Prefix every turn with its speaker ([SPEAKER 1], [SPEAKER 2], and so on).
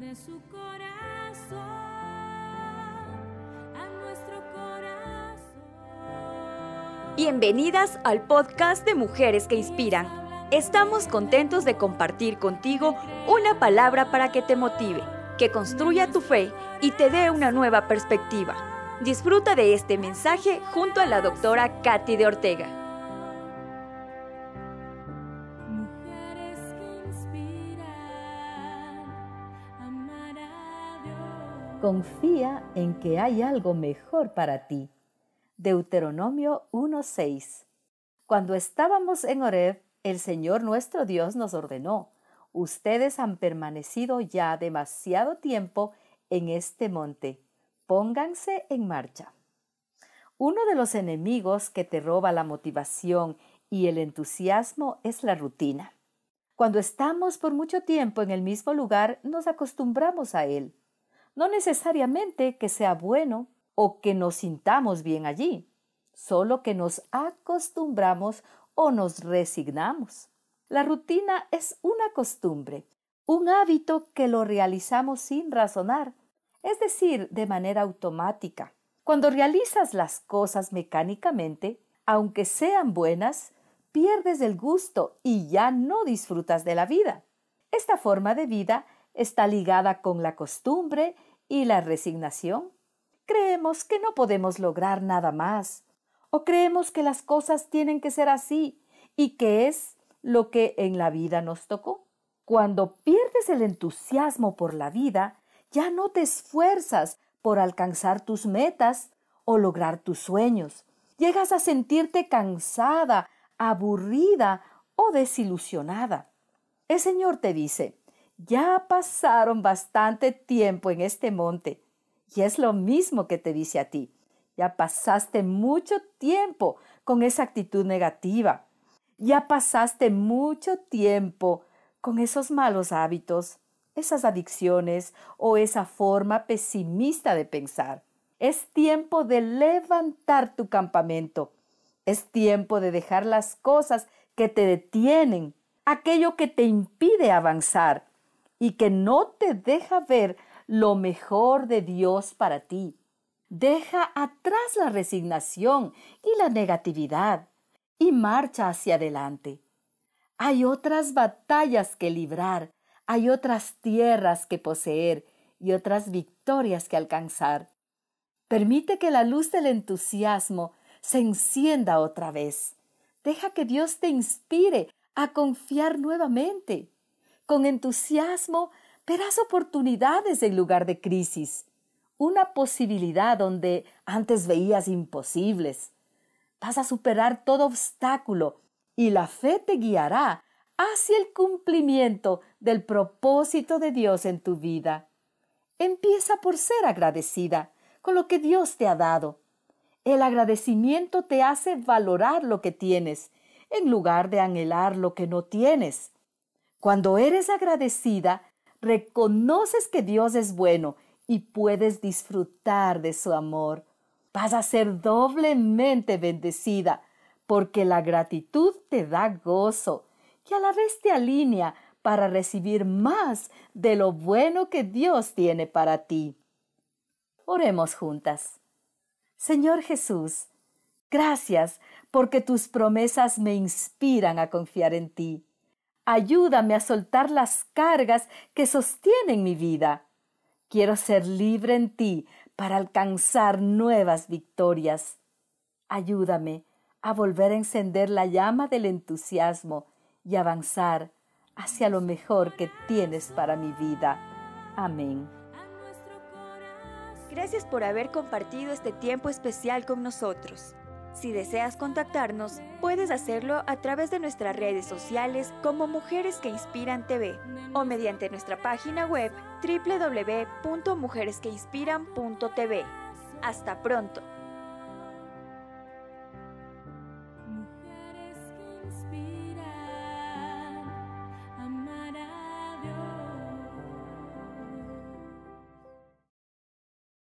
[SPEAKER 1] de su corazón a nuestro corazón.
[SPEAKER 2] Bienvenidas al podcast de Mujeres que Inspiran. Estamos contentos de compartir contigo una palabra para que te motive, que construya tu fe y te dé una nueva perspectiva. Disfruta de este mensaje junto a la doctora Katy de Ortega.
[SPEAKER 1] Mujeres que inspiran,
[SPEAKER 3] Confía en que hay algo mejor para ti. Deuteronomio 1:6 Cuando estábamos en Horeb, el Señor nuestro Dios nos ordenó, ustedes han permanecido ya demasiado tiempo en este monte, pónganse en marcha. Uno de los enemigos que te roba la motivación y el entusiasmo es la rutina. Cuando estamos por mucho tiempo en el mismo lugar, nos acostumbramos a él. No necesariamente que sea bueno o que nos sintamos bien allí, solo que nos acostumbramos o nos resignamos. La rutina es una costumbre, un hábito que lo realizamos sin razonar, es decir, de manera automática. Cuando realizas las cosas mecánicamente, aunque sean buenas, pierdes el gusto y ya no disfrutas de la vida. Esta forma de vida está ligada con la costumbre y la resignación. Creemos que no podemos lograr nada más, o creemos que las cosas tienen que ser así y que es lo que en la vida nos tocó. Cuando pierdes el entusiasmo por la vida, ya no te esfuerzas por alcanzar tus metas o lograr tus sueños. Llegas a sentirte cansada, aburrida o desilusionada. El Señor te dice, ya pasaron bastante tiempo en este monte. Y es lo mismo que te dice a ti. Ya pasaste mucho tiempo con esa actitud negativa. Ya pasaste mucho tiempo con esos malos hábitos, esas adicciones o esa forma pesimista de pensar. Es tiempo de levantar tu campamento. Es tiempo de dejar las cosas que te detienen, aquello que te impide avanzar y que no te deja ver lo mejor de Dios para ti. Deja atrás la resignación y la negatividad y marcha hacia adelante. Hay otras batallas que librar, hay otras tierras que poseer y otras victorias que alcanzar. Permite que la luz del entusiasmo se encienda otra vez. Deja que Dios te inspire a confiar nuevamente. Con entusiasmo verás oportunidades en lugar de crisis, una posibilidad donde antes veías imposibles. Vas a superar todo obstáculo y la fe te guiará hacia el cumplimiento del propósito de Dios en tu vida. Empieza por ser agradecida con lo que Dios te ha dado. El agradecimiento te hace valorar lo que tienes en lugar de anhelar lo que no tienes. Cuando eres agradecida, reconoces que Dios es bueno y puedes disfrutar de su amor. Vas a ser doblemente bendecida porque la gratitud te da gozo y a la vez te alinea para recibir más de lo bueno que Dios tiene para ti. Oremos juntas. Señor Jesús, gracias porque tus promesas me inspiran a confiar en ti. Ayúdame a soltar las cargas que sostienen mi vida. Quiero ser libre en ti para alcanzar nuevas victorias. Ayúdame a volver a encender la llama del entusiasmo y avanzar hacia lo mejor que tienes para mi vida. Amén.
[SPEAKER 2] Gracias por haber compartido este tiempo especial con nosotros. Si deseas contactarnos, puedes hacerlo a través de nuestras redes sociales como Mujeres que Inspiran TV o mediante nuestra página web www.mujeresqueinspiran.tv. Hasta pronto.